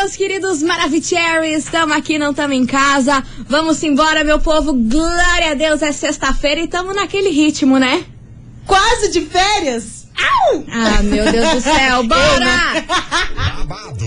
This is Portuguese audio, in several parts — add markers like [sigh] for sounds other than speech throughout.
meus queridos Maravicheries, estamos aqui, não estamos em casa. Vamos embora, meu povo. Glória a Deus, é sexta-feira e estamos naquele ritmo, né? Quase de férias? Au! Ah, meu Deus do céu, [laughs] bora! Babado,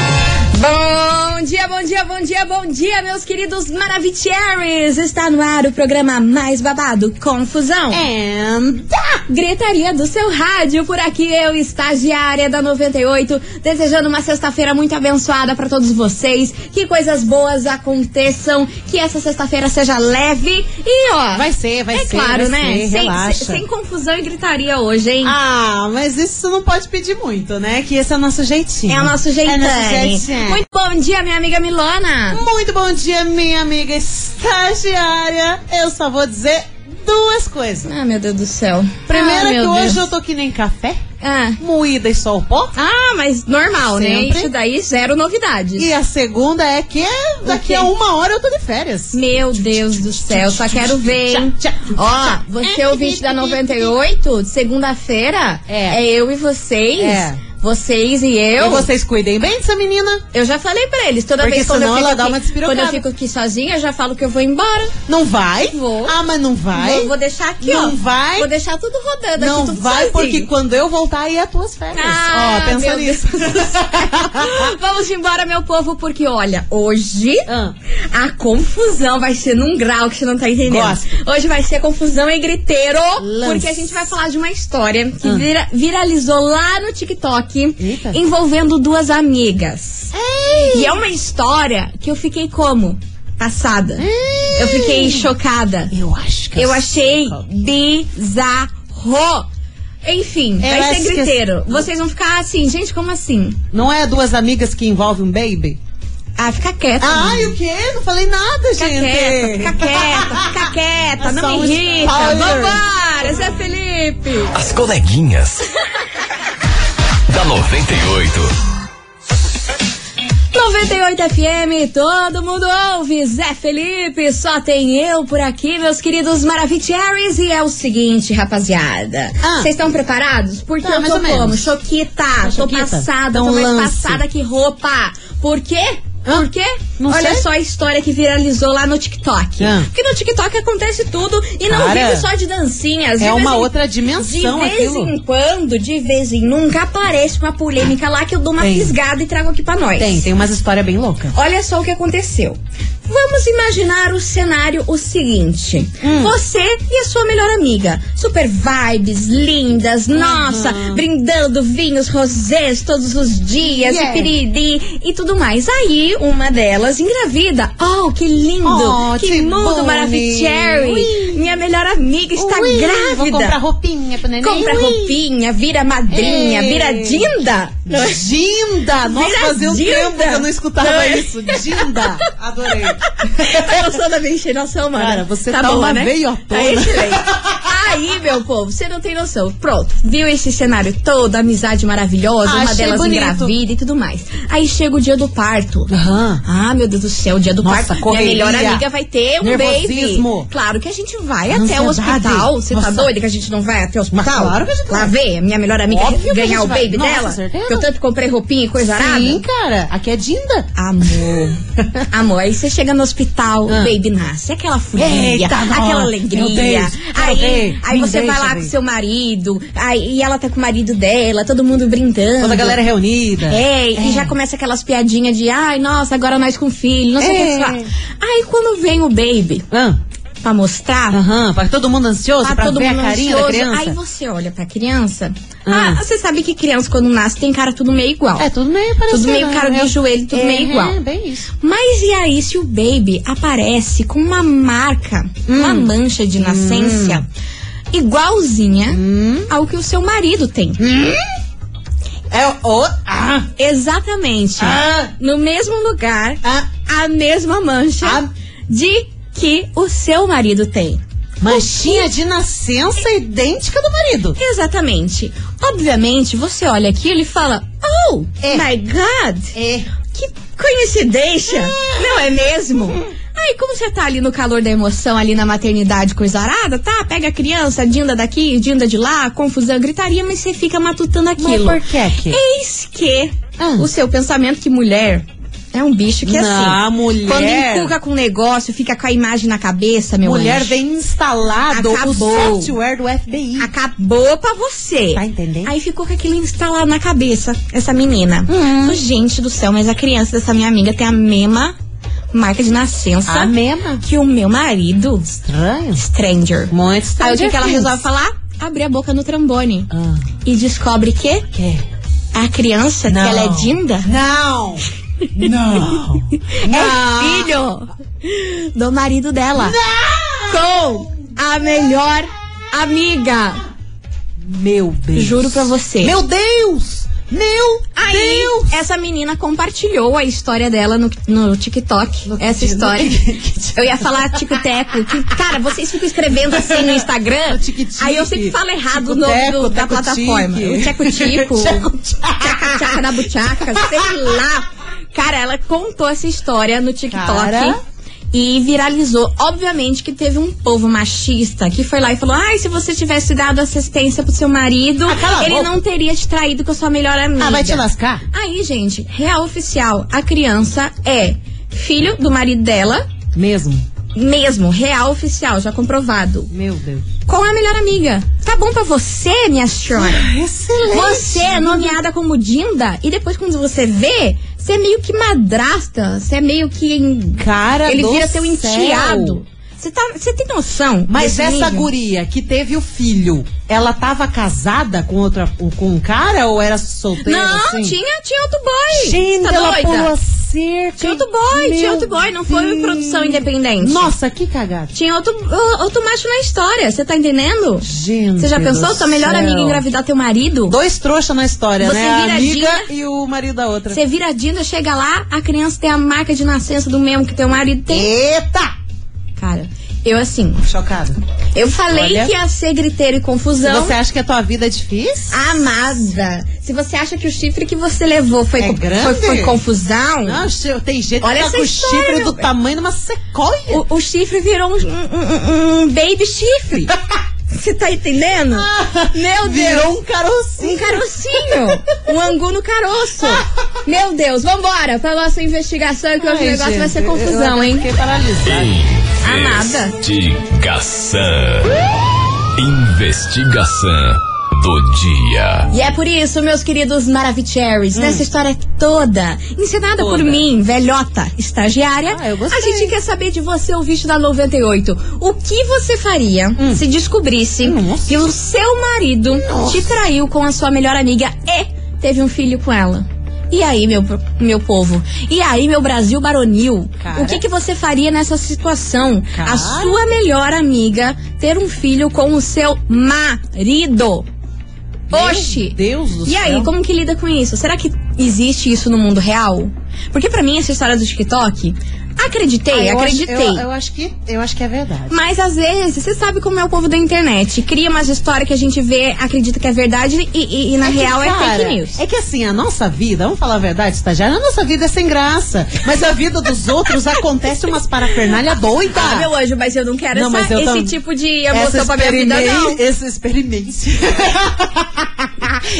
Bom dia, bom dia, bom dia, bom dia, meus queridos Maravicheries! Está no ar o programa mais babado, Confusão. And... Gritaria do seu rádio, por aqui eu, estagiária da 98, desejando uma sexta-feira muito abençoada para todos vocês, que coisas boas aconteçam, que essa sexta-feira seja leve e ó... Vai ser, vai é ser. claro, vai né? Ser, sem, relaxa. sem, confusão e gritaria hoje, hein? Ah, mas isso não pode pedir muito, né? Que esse é o nosso jeitinho. É o nosso jeitão. É nosso jeitinho. Muito bom dia, minha amiga Milona. Muito bom dia, minha amiga estagiária. Eu só vou dizer duas coisas. Ah, meu Deus do céu. Primeiro ah, é que hoje Deus. eu tô que nem café, Ah. moída e só o pó. Ah, mas normal, né? Sempre. Isso daí, zero novidades. E a segunda é que daqui a uma hora eu tô de férias. Meu Deus do céu, só quero ver, hein? Ó, você ouvinte da 98, de segunda-feira, É. eu e vocês. É. Vocês e eu. E vocês cuidem bem dessa menina. Eu já falei pra eles, toda Porque vez quando eu, ela dá aqui, uma despirocada. quando eu fico aqui sozinha, eu já falo que eu vou embora. Não vai? Vou. Ah, mas não vai? Vou, vou deixar aqui, ó. Não vai? Vou deixar tudo rodando Não aqui, tudo vai, sozinho. porque quando eu voltar aí é tuas férias. Ah, Ó, pensa nisso. [laughs] Vamos embora, meu povo, porque olha, hoje Ah. a confusão vai ser num grau que você não tá entendendo. Gosto. Hoje vai ser confusão e griteiro, Lance. porque a gente vai falar de uma história que Ah. vira- viralizou lá no TikTok, Eita. envolvendo duas amigas. E é uma história que eu fiquei como? Passada. Eu fiquei chocada. Eu acho que Eu achei sei. bizarro. Enfim, Eu vai ser que- griteiro. Vocês vão ficar assim, gente, como assim? Não é duas amigas que envolvem um baby? Ah, fica quieta. Ai, o quê? Não falei nada, Fica gente. quieta, fica quieta, fica quieta, É não me irrita. Vambora, Zé Felipe. As coleguinhas. Da 98. 98 FM, todo mundo ouve. Zé Felipe, só tem eu por aqui, meus queridos Maravicheries. E é o seguinte, rapaziada. Ah. Vocês estão preparados? Porque Tá, eu tô como? Choquita. Tô choquita? passada, Dá um tô mais lance. passada que roupa. Por quê? Ah, Por quê? não Olha sei. só a história que viralizou lá no TikTok. Ah. Porque no TikTok acontece tudo e não Cara, vive só de dancinhas. É uma em- outra dimensão de vez aquilo. em quando, de vez em nunca, aparece uma polêmica lá que eu dou uma Tem. fisgada e trago aqui pra nós. Tem, tem umas histórias bem loucas. Olha só o que aconteceu. Vamos imaginar o cenário o seguinte: Hum. você e a sua melhor amiga, super vibes, lindas, nossa, brindando vinhos rosés todos os dias, Yeah. e piriri e tudo mais. Aí uma delas engravida. Oh, que lindo! Oh, que que mundo maravilhoso! Minha melhor amiga está Ui, grávida. Vou comprar roupinha pro neném. Compra Ui. roupinha, vira madrinha, Ei. vira dinda. Dinda! Nossa, Vira fazia um Dinda. tempo que eu não escutava Não isso. Dinda! [laughs] Adorei. [laughs] Tá gostando da minha enchenação, mano? Cara, você tá uma veiotona. Tá excelente. Aí, meu povo, você não tem noção. Pronto, viu esse cenário todo, amizade maravilhosa, uma Achei delas bonito. engravida e tudo mais. Aí chega o dia do parto. Aham. Ah, meu Deus do céu, o dia do Nossa, parto. correria. Minha melhor amiga vai ter um Nervosismo. baby. Claro que a gente vai até o hospital. Você tá doida que a gente não vai até o hospital? Mas claro que a gente Lá vai. ver a minha melhor amiga Óbvio ganhar o vai. baby Nossa, dela. certeza. Que eu tanto comprei roupinha e coisa arada. Sim, cara. Aqui é Dinda. Amor. [laughs] Amor, aí você chega no hospital, o Ah. baby nasce. Aquela folia, aquela alegria. Deus, aí ver, aí você vai lá ver. com seu marido, aí e ela tá com o marido dela, todo mundo brindando. Toda a galera reunida. É, e já começa aquelas piadinhas de ai, nossa, agora nós com filho, não sei o que É. que. Aí quando vem o baby Ah, pra mostrar, Aham, pra todo mundo ansioso, Tá pra todo ver a mundo carinha da ansioso. criança. Aí você olha pra criança. Ah. Ah, você sabe que criança quando nasce tem cara tudo meio igual. É, tudo meio parecido. Tudo meio cara de né? joelho, tudo é, meio igual. É, bem isso. Mas e aí se o baby aparece com uma marca, uma Hum. mancha de nascença igualzinha Hum. ao que o seu marido tem? É o. Ah! Exatamente. Ah! No mesmo lugar, Ah! a mesma mancha Ah. de que o seu marido tem. Manchinha de nascença idêntica do marido. Exatamente. Obviamente, você olha aquilo e fala: Oh, É. my God! É. Que coincidência! Não é mesmo? Aí, como você tá ali no calor da emoção, ali na maternidade, coisa arada, tá? Pega a criança, dinda daqui, dinda de lá, confusão, gritaria, mas você fica matutando aquilo. Mas por que que? Eis que Ah. o seu pensamento que mulher é um bicho que é assim. mulher. Quando encuca com um negócio, fica com a imagem na cabeça, meu Mulher anjo. vem instalado o Acabou. software do FBI. Acabou pra você. Tá entendendo? Aí ficou com aquilo instalado na cabeça, essa menina. Hum. Gente do céu, mas a criança dessa minha amiga tem a mesma marca de nascença A mesma. que o meu marido. Estranho. Stranger. Muito estranho. Aí o que, que ela resolve falar? Abrir a boca no trombone. Ah. E descobre que Que? a criança, Não. que ela é dinda, Não. Não. [laughs] é filho do marido dela. Com a melhor amiga. Meu Deus. Juro pra você. Meu Deus! Meu Aí, Deus! essa menina compartilhou a história dela no, no TikTok. No essa história. [laughs] Eu ia falar tico-teco. Cara, vocês ficam escrevendo assim no Instagram. Aí eu sempre falo errado o nome da plataforma. O tcheco-tico. [laughs] Tcheco-tchaca. Tchaca-tchaca da buchaca. Sei lá. Cara, ela contou essa história no TikTok. Cara. E viralizou. Obviamente que teve um povo machista que foi lá e falou: Ai, se você tivesse dado assistência pro seu marido, Ah, ele boca. não teria te traído com a sua melhor amiga. Ah, vai te lascar? Aí, gente, real oficial, a criança é filho do marido dela, Mesmo. mesmo, real oficial, já comprovado, Meu Deus. com a melhor amiga. Tá bom pra você, minha senhora? Excelente. Você é nomeada como Dinda e depois quando você vê, você é meio que madrasta, você é meio que Cara ele vira seu céu. enteado. Você tá, tem noção? Mas essa nível? guria que teve o filho, ela tava casada com outra com um cara ou era solteira? Não, assim? tinha, tinha outro boy. Gente, tá ela doida? pulou a cerca. Tinha outro boy, Meu tinha outro boy, não foi produção independente. Nossa, que cagada. Tinha outro, outro macho na história, você tá entendendo? Gente. Você já pensou sua melhor amiga engravidar teu marido? Dois trouxas na história, Você né? A vira amiga Dina- e o marido da outra. Você vira Dinda, chega lá, a criança tem a marca de nascença do mesmo que teu marido tem. Eita! Eu assim, Chocada. eu falei Olha. que ia ser griteiro e confusão. Você acha que a tua vida é difícil? Amada, se você acha que o chifre que você levou foi, É co- foi, foi confusão, Não, tem gente Olha que tá essa com o chifre do tamanho de uma sequoia. o, o chifre virou um, um- um- um baby chifre. [laughs] Você tá entendendo? Meu Deus. Virou um carocinho. Um carocinho! Um angu no caroço! Meu Deus, vambora pra nossa investigação que hoje o negócio vai ser confusão, eu hein? Fiquei paralisada. Amada. Investigação. Investigação do dia. E é por isso, meus queridos Maravicheries, nessa história toda, ensinada por Toda. mim, velhota, estagiária, Ah, eu gostei. a gente quer saber de você, ouvinte da 98. O que você faria se descobrisse Nossa. que o seu marido te traiu com a sua melhor amiga e teve um filho com ela? E aí, meu, meu povo? E aí, meu Brasil baronil? Cara. O que, que você faria nessa situação? Cara. A sua melhor amiga ter um filho com o seu marido. Oxi! Meu Deus do E céu. aí, como que lida com isso? Será que existe isso no mundo real? Porque pra mim, essa história do TikTok, acreditei, Ah, eu acho- acreditei. eu, eu acho que, eu acho que é verdade. Mas às vezes, você sabe como é o povo da internet. Cria umas histórias que a gente vê, acredita que é verdade e, e- e na É que, real é cara, fake news. É que assim, a nossa vida, vamos falar a verdade, estagiária, a nossa vida é sem graça. Mas a vida dos outros acontece umas parafernália doida. Ah, meu anjo, mas eu não quero Não, essa- esse tam- tipo de emoção pra minha vida, não. Essa experiência. [laughs]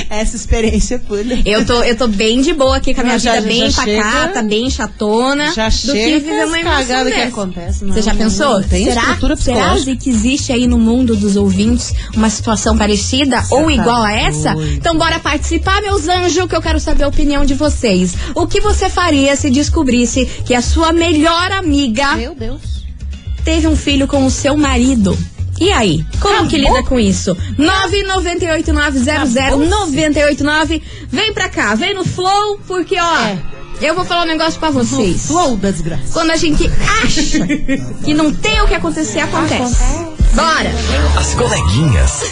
essa experiência pura. Eu tô, eu tô bem de boa aqui com a minha já- vida bem já pacata, chega- bem chatona. Já do que viver uma cagadas que acontece, não, Você já não- pensou? não tem será, estrutura será que existe aí no mundo dos ouvintes uma situação parecida ou tá igual a essa? doido. Então bora participar, meus anjos, que eu quero saber a opinião de vocês. O que você faria se descobrisse que a sua melhor amiga Meu Deus. teve um filho com o seu marido. E aí? Como Acabou? que lida com isso? 998900989. Vem pra cá, vem no flow, porque ó, É. eu vou falar um negócio pra vocês. Flow da desgraça. Quando a gente acha que não tem o que acontecer, acontece. Bora! As coleguinhas.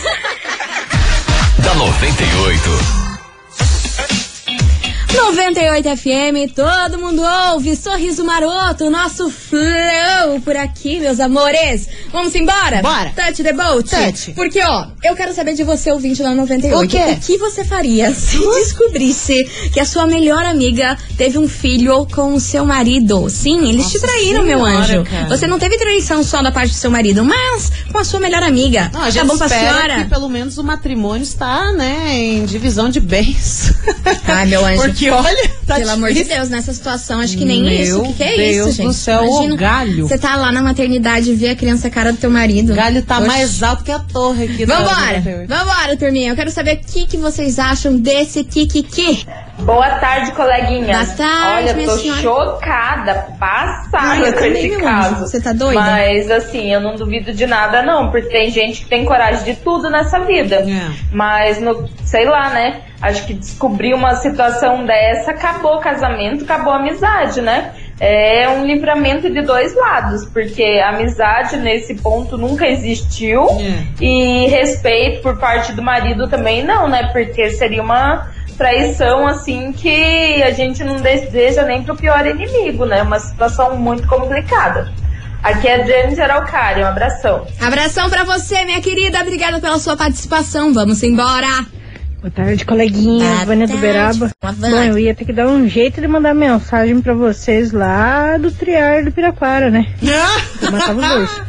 da 98. 98 FM, todo mundo ouve. Sorriso maroto, nosso flow por aqui, meus amores. Vamos embora? Bora. Touch the boat? Touch. Porque, ó, eu quero saber de você, ouvinte da 98. O quê? O que você faria [laughs] se descobrisse que a sua melhor amiga teve um filho com o seu marido? Sim, eles te Nossa traíram, meu Senhora, anjo. cara. Você não teve traição só da parte do seu marido, mas com a sua melhor amiga. Não, a tá gente bom pra senhora? que pelo menos o matrimônio está, né, em divisão de bens. Ai, meu [laughs] anjo. Porque olha, tá Pelo amor de. Deus, nessa situação, acho que nem Meu isso. O que, que é Deus isso, gente? do céu, ô galho. Você tá lá na maternidade e vê a criança a cara do teu marido. O galho tá Oxi. mais alto que a torre aqui. Vambora! 98. Vambora, turminha. Eu quero saber o que, que vocês acham desse Kikiki. Boa tarde, coleguinha. Boa tarde, Olha, tô senhora. chocada, passada com esse caso. Você tá doida? Mas assim, eu não duvido de nada não, porque tem gente que tem coragem de tudo nessa vida. É. Mas no, sei lá, né? Acho que descobrir uma situação dessa acabou o casamento, acabou a amizade, né? É um livramento de dois lados, porque a amizade nesse ponto nunca existiu É. e respeito por parte do marido também não, né? Porque seria uma traição assim que a gente não deseja nem pro pior inimigo, né? Uma situação muito complicada. Aqui é a Jane Araucária, um abração. Abração pra você, minha querida. Obrigada pela sua participação. Vamos embora. Boa tarde, coleguinha. Boa Vânia do. Beraba. Bom, eu ia ter que dar um jeito de mandar mensagem pra vocês lá do Triar do Piraquara, né? [laughs] Eu matava os dois.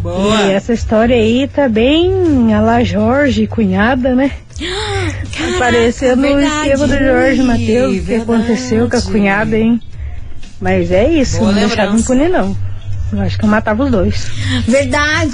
Boa. E essa história aí tá bem a lá Jorge, cunhada, né? [gasps] Parecendo o verdade. esquema do Jorge Matheus, o que aconteceu com a cunhada, hein? Mas é isso, Boa não deixava lembrança. impune não. Eu acho que eu matava os dois. Verdade.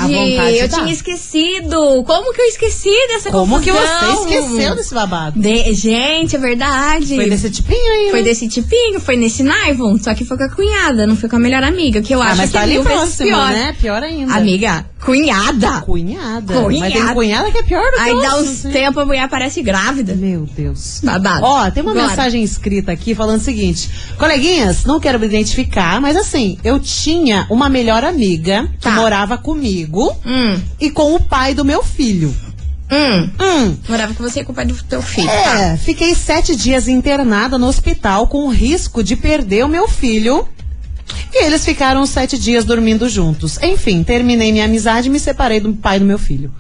Eu dá. tinha esquecido. Como que eu esqueci dessa Como que confusão? você esqueceu desse babado? De- Gente, é verdade. Foi desse tipinho aí, Foi né? desse tipinho, foi nesse Naivon, só que foi com a cunhada, não foi com a melhor amiga, que eu Ah, acho mas que tá é ali mil vezes próximo, pior. né? Pior ainda. Amiga, cunhada. Cunhada. Cunhada. Mas tem cunhada que é pior do que Aí dá uns tempos a mulher parece grávida. Meu Deus. Babado. Ó, tem uma Bora. mensagem escrita aqui falando o seguinte: Coleguinhas, não quero me identificar, mas assim, eu tinha uma melhor amiga que Tá. morava comigo Hum, e com o pai do meu filho. hum. Hum. Morava com você com o pai do teu filho. tá? É, fiquei sete dias internada no hospital com o risco de perder o meu filho. E eles ficaram sete dias dormindo juntos. Enfim, terminei minha amizade e me separei do pai do meu filho.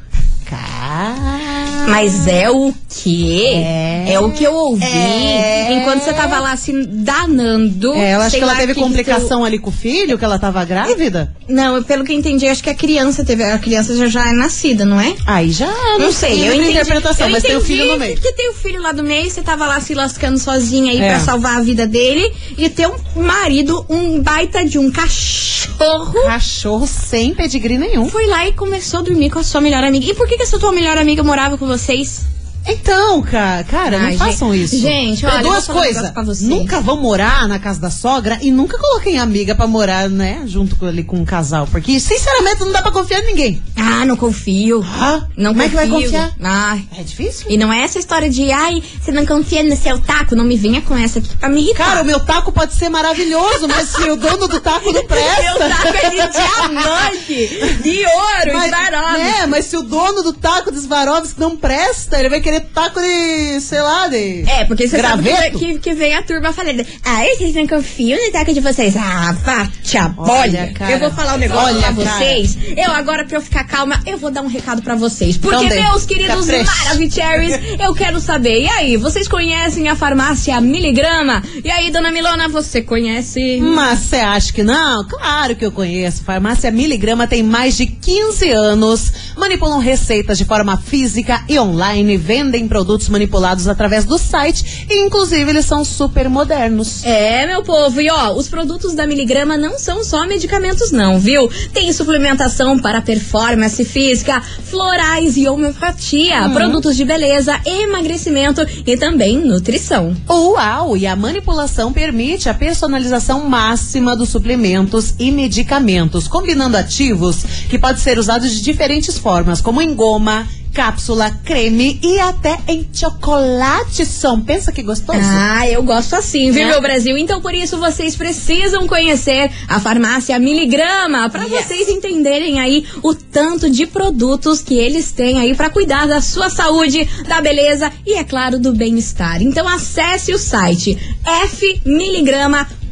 Cara. Mas é o quê? É. É, o que eu ouvi. É. Enquanto você tava lá se danando. É, eu acho sei que ela teve que complicação ali com o filho, que ela tava grávida. Não, pelo que eu entendi, acho que a criança teve. A criança já, já é nascida, não é? Aí já Não sei, eu livre entendi. interpretação, eu mas tem o entendi filho no meio. Que tem o filho lá do meio, você tava lá se lascando sozinha aí É. pra salvar a vida dele. E ter um marido, um baita de um cachorro. Cachorro sem pedigree nenhum. Foi lá e começou a dormir com a sua melhor amiga. E por que, que essa tua melhor amiga morava com vocês? Então, cara, cara, Ai, não façam gente- isso. gente, olha, duas um coisas. Nunca vão morar na casa da sogra e nunca coloquem amiga pra morar, né, junto com, ali com um casal. Porque, sinceramente, não dá pra confiar em ninguém. Ah, não confio. Ah, Não como é que vai confio. confiar? Ai. É difícil? E não é essa história de, ai, você não confia no seu taco. Não me venha com essa aqui pra me irritar. Cara, o meu taco pode ser maravilhoso, mas se o dono do taco não [laughs] presta. Meu taco é de diamante, de ouro, Mas, de né, mas se o dono do taco de Swarovski não presta, ele vai querer taco de, sei lá, de... É, porque você sabe Graveto? que, que, que vem a turma falando. Ah, vocês não confiam no taco de vocês. Ah, bate a bolha. cara. Eu vou falar um negócio Olha, pra cara. vocês. Eu agora, pra eu ficar calma, eu vou dar um recado pra vocês. Porque, Então meus queridos. Maravicheries, eu quero saber. E aí, vocês conhecem a farmácia Miligrama? E aí, dona Milona, você conhece? Mas você acha que não? Claro que eu conheço. Farmácia Miligrama tem mais de 15 anos. Manipulam receitas de forma física e online. Vendem produtos manipulados através do site. E, inclusive, eles são super modernos. É, meu povo, e ó, os produtos da Miligrama não são só medicamentos não, viu? Tem suplementação para performance física, florais e homeopatia, produtos de beleza, emagrecimento e também nutrição. Uau! E a manipulação permite a personalização máxima dos suplementos e medicamentos, combinando ativos que podem ser usados de diferentes formas, como em goma, cápsula, creme e até em chocolate, som. Pensa que gostoso. Ah, eu gosto assim, viu, É. meu Brasil? Então, por isso, vocês precisam conhecer a farmácia Miligrama para Yes. vocês entenderem aí o tanto de produtos que eles têm aí para cuidar da sua saúde, da beleza e, é claro, do bem-estar. Então, acesse o site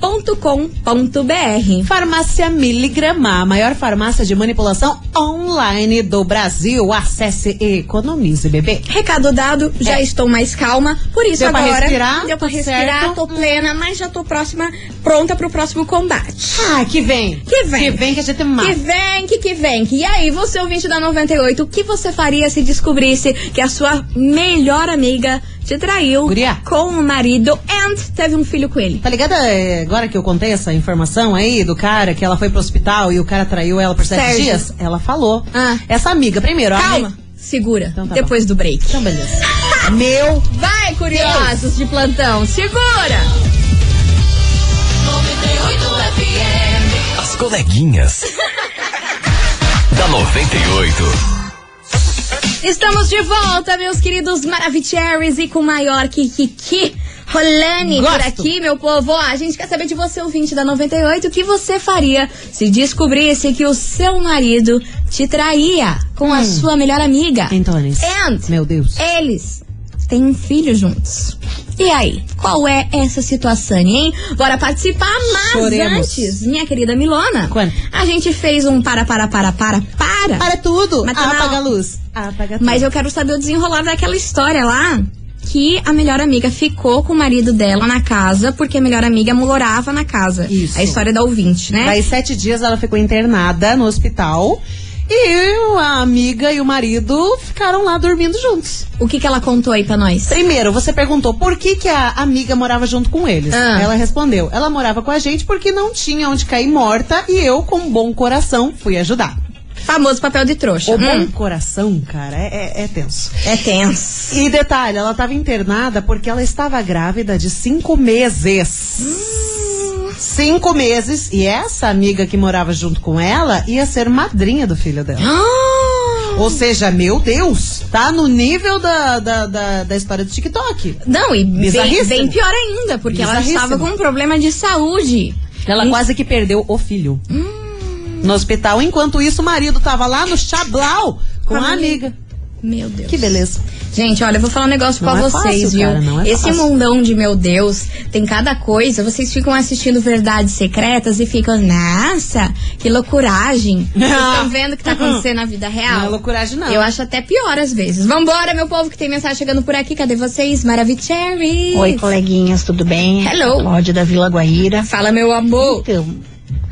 fmiligrama.com.br. Farmácia Miligrama, a maior farmácia de manipulação online do Brasil. Acesse e economize, bebê. Recado dado, já É. estou mais calma. Por isso Deu pra agora respirar? deu pra Tudo respirar, certo? tô plena, mas já tô próxima, pronta pro próximo combate. Ah, que vem. Que vem. Que vem que a gente mata. Que vem, que que vem. E aí, você ouvinte da 98, o que você faria se descobrisse que a sua melhor amiga te traiu Guria. com o marido and teve um filho com ele? Tá ligada? é, Agora que eu contei essa informação aí do cara que ela foi pro hospital e o cara traiu ela por sete Sérgio. dias, ela falou. Ah. Essa amiga, primeiro, Calma, amiga- segura, Então tá depois do break. Então, beleza. [laughs] Meu Vai, curiosos de plantão, segura! As coleguinhas. [laughs] da 98. Estamos de volta, meus queridos Maravicheries, e com maior Kikiki. Rolane por aqui, meu povo. A gente quer saber de você, ouvinte da 98, o que você faria se descobrisse que o seu marido te traía com a sua melhor amiga. Antones. And Meu Deus. eles têm um filho juntos. E aí, qual é essa situação, hein? Bora participar, mas Choremos. antes, minha querida Milona, Quanto? a gente fez um para, para, para, para, para. Para tudo. Mas na Apaga a luz. Apaga tudo. Mas eu quero saber o desenrolar daquela história lá. Que a melhor amiga ficou com o marido dela na casa, porque a melhor amiga morava na casa. Isso. A história da ouvinte, né? Daí, sete dias, ela ficou internada no hospital. E a amiga e o marido ficaram lá dormindo juntos. O que, que ela contou aí pra nós? Primeiro, você perguntou por que, que a amiga morava junto com eles. Ah. Ela respondeu: ela morava com a gente porque não tinha onde cair morta e eu, com bom coração, fui ajudar. Famoso papel de trouxa. O bom Hum, coração, cara, é, é- é tenso. é tenso. E detalhe, ela estava internada porque ela estava grávida de cinco meses. Cinco meses. E essa amiga que morava junto com ela ia ser madrinha do filho dela. Ah! Ou seja, meu Deus, tá no nível da, da, da, da história do TikTok. Não, e bem, bem pior ainda, porque ela estava com um problema de saúde. Ela E- quase que perdeu o filho. No hospital. Enquanto isso, o marido tava lá no chablau com a amiga. Meu Deus. Que beleza. Gente, olha, eu vou falar um negócio pra é vocês, fácil, viu? cara, não é Esse fácil. mundão de meu Deus tem cada coisa. Vocês ficam assistindo Verdades Secretas e ficam, nossa, que loucuragem. Vocês [laughs] estão vendo o que tá acontecendo na vida real? Não é loucuragem, não. Eu acho até pior às vezes. Vambora, meu povo, que tem mensagem chegando por aqui. Cadê vocês? Maravicherry. Oi, coleguinhas, tudo bem? Hello. Cláudia da Vila Guaíra. Fala, meu amor. Então,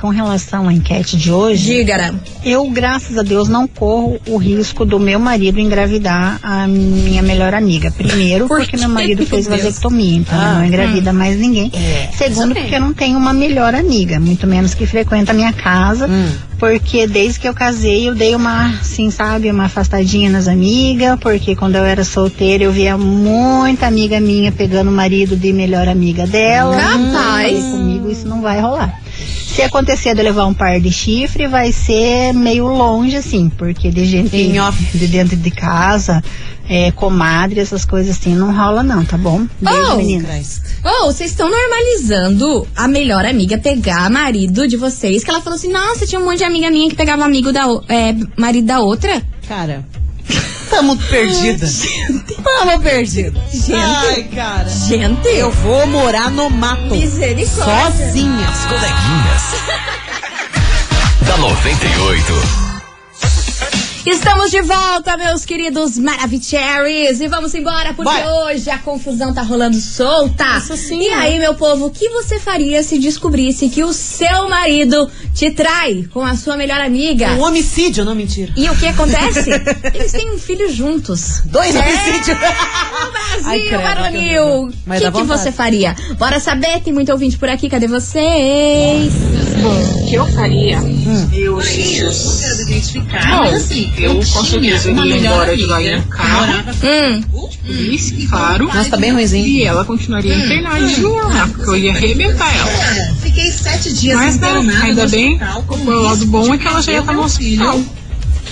com relação à enquete de hoje, Diga. eu, graças a Deus, não corro o risco do meu marido engravidar a minha melhor amiga. Primeiro, Por porque meu marido fez Deus? vasectomia, então Ah. não engravida mais ninguém. Segundo, porque eu não tenho uma melhor amiga, muito menos que frequenta a minha casa. Hum. Porque desde que eu casei, eu dei uma, assim, sabe, uma afastadinha nas amigas, porque quando eu era solteira, eu via muita amiga minha pegando o marido de melhor amiga dela. Capaz. E comigo isso não vai rolar. Se acontecer de levar um par de chifre, vai ser meio longe, assim, porque de gente Em off. de dentro de casa, é, comadre, essas coisas assim, não rola não, tá bom? Beijo, Oh, meninas. Oh, vocês estão normalizando a melhor amiga pegar marido de vocês. Que ela falou assim: nossa, tinha um monte de amiga minha que pegava amigo da é, marido da outra. Cara, tamo [laughs] perdida. Tamo perdida. Gente. Ai, cara. Gente, Eu vou morar no mato. Misericórdia. Sozinha. As coleguinhas. [laughs] da 98. Estamos de volta, meus queridos Maravicheries. E vamos embora, porque Bora. hoje a confusão tá rolando solta. Isso sim, E aí, meu povo, o que você faria se descobrisse que o seu marido te trai com a sua melhor amiga? Um homicídio, não mentira. E o que acontece? [laughs] Eles têm um filho juntos. Dois homicídios. Brasil, Ai, credo, Varonil! que O que, que você faria? Bora saber, tem muito ouvinte por aqui, cadê vocês? Bom, o que eu faria? Eu. Bom, eu com certeza iria embora de lá em carro, Hum, polícia, claro. Nossa, tá bem ruimzinho. E ela continuaria internadinha lá, porque eu ia arrebentar ela. Fiquei sete dias Mas né, internada ainda bem, o lado bom é que ela já ia estar no hospital.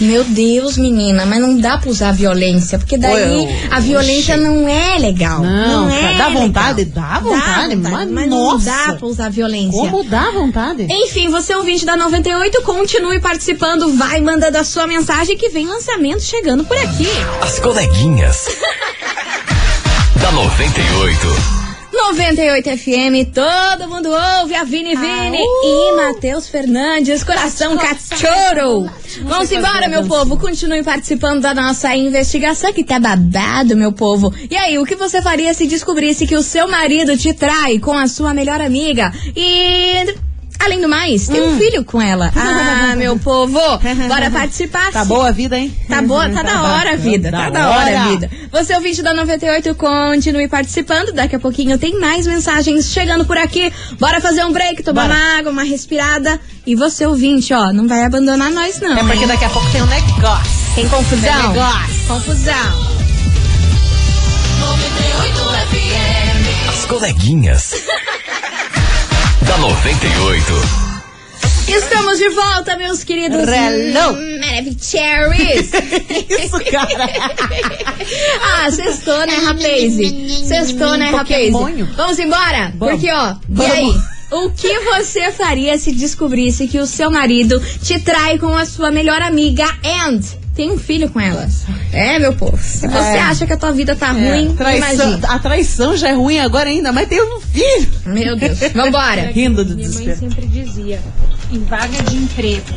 Meu Deus, menina, mas não dá pra usar violência, porque daí Oi, a violência não é legal. Não, é cara, dá vontade, legal. dá vontade, mas mas nossa. não dá pra usar violência. Como dá vontade? Enfim, você é ouvinte da 98, continue participando, vai mandando a sua mensagem que vem lançamento chegando por aqui. As coleguinhas. [laughs] da 98. 98 FM, todo mundo ouve a Vini Vini e Matheus Fernandes, coração cachorro. Vamos embora, meu povo, continue participando da nossa investigação que tá babado, meu povo. E aí, o que você faria se descobrisse que o seu marido te trai com a sua melhor amiga? E... Além do mais, tem um filho com ela. [laughs] Ah, meu povo, bora participar. Tá boa a vida, hein? Tá boa, tá da hora a vida, tá da hora a vida. Você é o vídeo da 98, continue participando. Daqui a pouquinho tem mais mensagens chegando por aqui. Bora fazer um break, tomar Bora. uma água, uma respirada. E você, ouvinte, ó, não vai abandonar nós, não. É porque hein? daqui a pouco tem um negócio. Tem confusão. Tem negócio. Confusão. As coleguinhas. [laughs] da 98. Estamos de volta, meus queridos Hello. Maravicheries. [laughs] Isso, cara. [laughs] ah, sextou, né, rapaz? Sextou, né, rapaz? Vamos embora? Vamos. Porque, ó, e Vamos. aí? O que você faria se descobrisse que o seu marido te trai com a sua melhor amiga and tem um filho com ela? É, meu povo. Se você É. acha que a tua vida tá ruim, Traição, imagine. a traição já é ruim agora ainda, mas tem um filho. Meu Deus. Vambora. [laughs] Rindo do Minha mãe desespero. sempre dizia, em vaga de emprego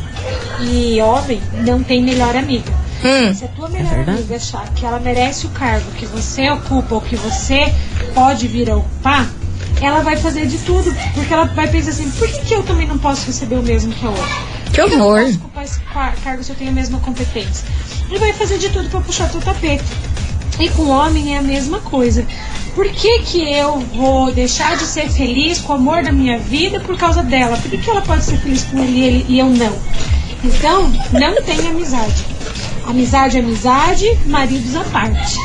e homem não tem melhor amiga. Hum. Se a tua melhor verdade. amiga achar que ela merece o cargo que você ocupa ou que você pode vir a ocupar, ela vai fazer de tudo. Porque ela vai pensar assim, por que, que eu também não posso receber o mesmo que a outra? Que eu horror. posso ocupar esse cargo se eu tenho a mesma competência? E vai fazer de tudo pra puxar teu tapete. E com o homem é a mesma coisa. Por que, que eu vou deixar de ser feliz com o amor da minha vida por causa dela? Por que, que ela pode ser feliz com ele, e ele e eu não? Então, não tem amizade. Amizade é amizade, maridos à parte.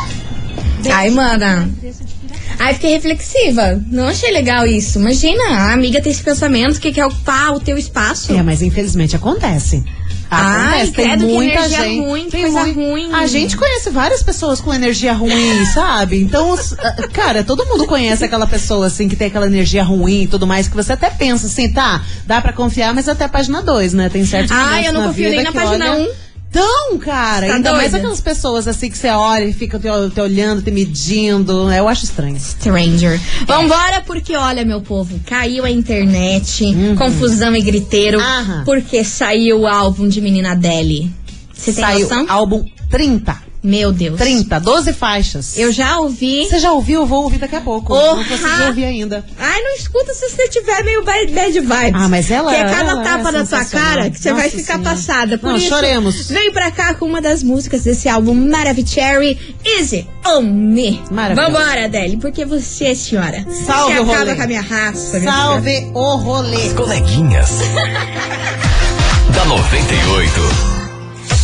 Ai, mana. De Ai, fiquei reflexiva. Não achei legal isso. Imagina, a amiga tem esse pensamento que quer ocupar o teu espaço. É, mas infelizmente acontece. Ai, Acontece, tem muita gente. ruim, tem coisa ruim. A gente conhece várias pessoas com energia ruim, [laughs] sabe? Então, ah, cara, todo mundo conhece aquela pessoa assim que tem aquela energia ruim e tudo mais, que você até pensa assim, tá, dá pra confiar, mas até a página 2, né? Tem certos momentos eu não confio nem na página olha- um. Então, cara, Tá ainda mais doida? aquelas pessoas assim que você olha e fica te, te olhando, te medindo. Eu acho estranho. Stranger. Vambora, porque olha, meu povo, caiu a internet, confusão e griteiro, Aham. porque saiu o álbum de Menina Adele. Você tem Saiu noção? álbum 30. Meu Deus. 30, 12 faixas. Eu já ouvi. Você já ouviu? Eu vou ouvir daqui a pouco. Orra! Não consegui ouvir ainda. Ai, não escuta se você tiver meio bad, bad vibes. Ah, mas ela- Que é cada ela é tapa da tua sensacional. cara que você vai ficar Senhora. passada. Por Não, isso, choremos. vem pra cá com uma das músicas desse álbum Maravicherry, Easy on Me. Maravilhoso. Vambora, Adele, porque você, senhora, Salve você o acaba rolê. com a minha raça. minha. Salve o rolê. As coleguinhas. [laughs] da 98.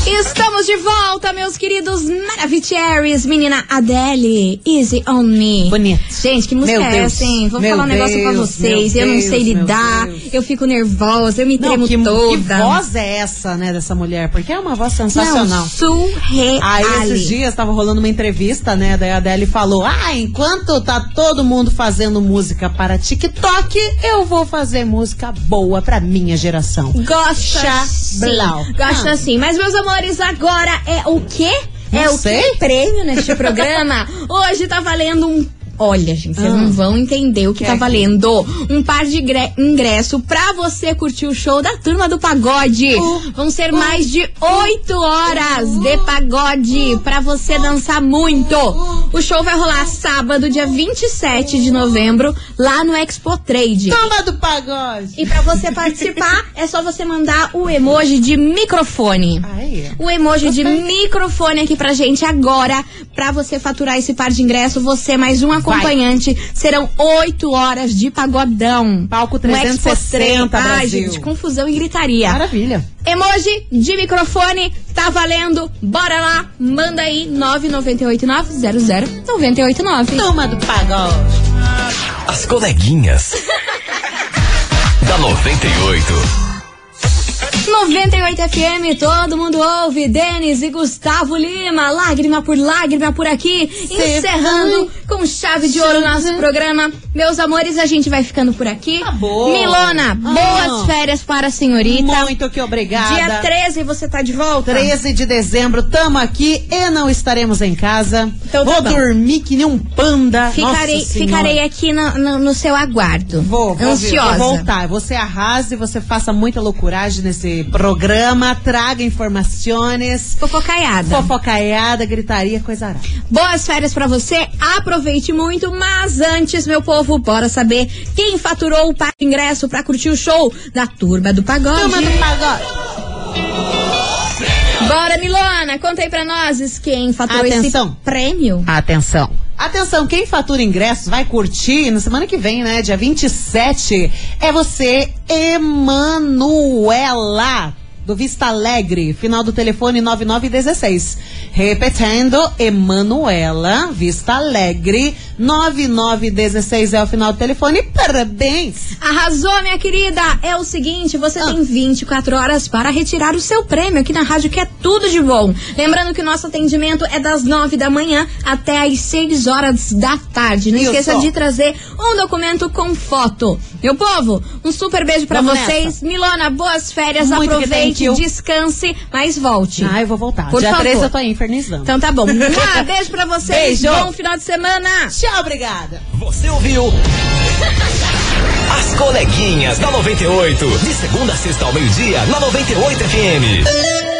Estamos de volta, meus queridos Maravicheries, menina Adele, Easy on Me. Bonito. Gente, que música Meu é Deus. essa, hein? Vou Meu falar um negócio pra Deus, vocês. Eu não sei Deus, lidar, Deus. eu fico nervosa, eu me tremo Não, que, toda. que voz é essa, né, dessa mulher? Porque é uma voz sensacional. Não, surreal. Aí esses dias tava rolando uma entrevista, né? Daí a Adele falou: Ah, enquanto tá todo mundo fazendo música para TikTok, eu vou fazer música boa pra minha geração. Gosta sim. Chablau. Gosta Ah. sim. Mas, meus amores, agora é o quê? é Não o sei. que prêmio neste [laughs] programa? Hoje tá valendo um. Olha, gente, vocês Ah. não vão entender o que Que tá é valendo. Um par de ingre- ingresso pra você curtir o show da turma do pagode. Uh. Vão ser mais de oito horas de pagode pra você dançar muito. O show vai rolar sábado, dia 27 de novembro, lá no Expo Trade. Toma do pagode! E pra você participar, [laughs] é só você mandar o emoji de microfone. O emoji de microfone aqui pra gente agora, pra você faturar esse par de ingresso, você mais um acompanhante, serão oito horas de pagodão. Palco No Expo 360 Trade. Ai, gente, confusão e gritaria. Maravilha. Emoji de microfone, tá valendo. Bora lá, manda aí 998900989. Toma do pagode. As coleguinhas. [laughs] da 98. 98 FM, todo mundo ouve. Denis e Gustavo Lima, lágrima por lágrima por aqui, encerrando com chave de ouro nosso programa. Meus amores, a gente vai ficando por aqui. Tá bom. Milona, boas Ah. férias para a senhorita. Muito que obrigada. Dia 13 você tá de volta? 13 de dezembro, tamo aqui e não estaremos em casa. Então tá Vou bom. dormir que nem um panda. Ficarei, ficarei aqui no, no- no seu aguardo. Vou, vou, ansiosa. vou voltar. Você arrase, você faça muita loucuragem nesse programa, traga informações, Fofocaiada. fofocaiada, gritaria, coisa arada. Boas férias pra você, aproveite muito, mas antes, meu povo, bora saber quem faturou o ingresso pra curtir o show da Turma do Pagode. Turma do pagode. Bora, Milona, conta aí pra nós quem faturou Atenção. esse prêmio. Atenção. Atenção, quem fatura ingressos vai curtir na semana que vem, né? Dia 27. É você, Emanuela. Do Vista Alegre, final do telefone 9916. Repetindo, Emanuela, Vista Alegre, 9916 é o final do telefone. Parabéns! Arrasou, minha querida! É o seguinte, você Ah. tem 24 horas para retirar o seu prêmio aqui na rádio, que é tudo de bom. Lembrando que o nosso atendimento é das 9 da manhã até às 6 horas da tarde. Não Isso. esqueça de trazer um documento com foto. Meu povo, um super beijo pra Vamos vocês. Milona, boas férias, Muito que thank you. descanse, mas volte. Ah, eu vou voltar. Por Dia favor. 13 eu tô aí infernizando. Então tá bom. Mua, [laughs] beijo pra vocês. Beijo. Bom final de semana. Tchau, obrigada. Você ouviu? [laughs] As coleguinhas da 98. De segunda a sexta ao meio-dia, na 98 FM.